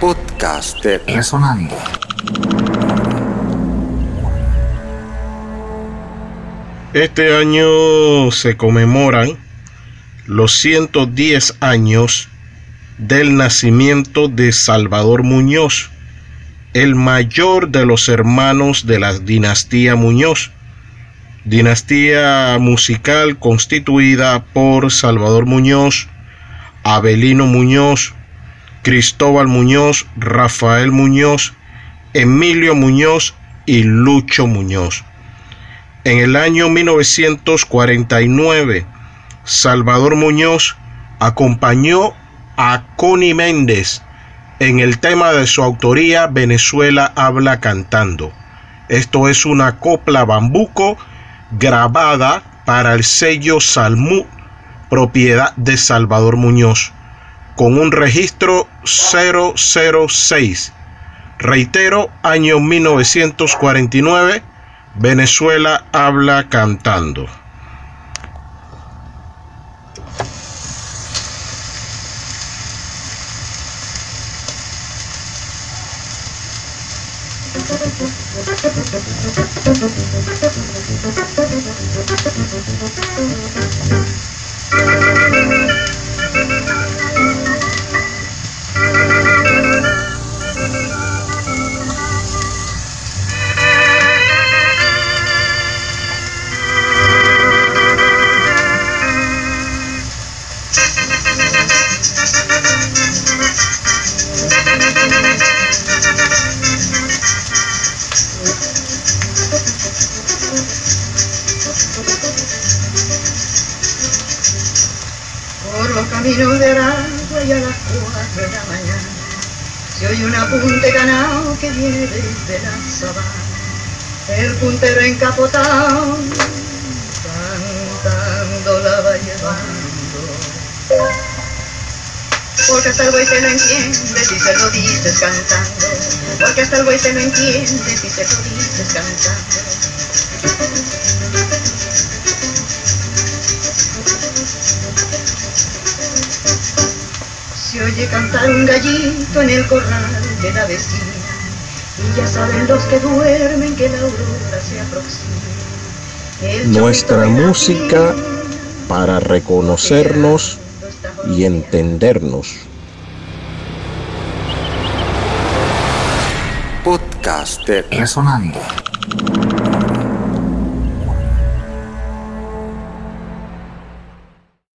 Podcast de Resonando. Este año se conmemoran los 110 años del nacimiento de Salvador Muñoz, el mayor de los hermanos de la dinastía Muñoz, dinastía musical constituida por Salvador Muñoz, Abelino Muñoz, Cristóbal Muñoz, Rafael Muñoz, Emilio Muñoz y Lucho Muñoz. En el año 1949, Salvador Muñoz acompañó a Connie Méndez en el tema de su autoría Venezuela habla cantando. Esto es una copla bambuco grabada para el sello Salmú, propiedad de Salvador Muñoz, con un registro 006. Reitero, año 1949 Venezuela habla cantando. Los caminos de Aragua y a las cuatro de la mañana se oye un apunte ganado que viene desde la sabana. El puntero encapotado cantando la va llevando. Porque hasta el buey te lo entiende si se lo dices cantando. Porque hasta el buey te lo entiende si se lo dices cantando. Se oye cantar un gallito en el corral de la vecina. Y ya saben los que duermen que la aurora se aproxima. Nuestra música para reconocernos y entendernos. Podcast de Resonando.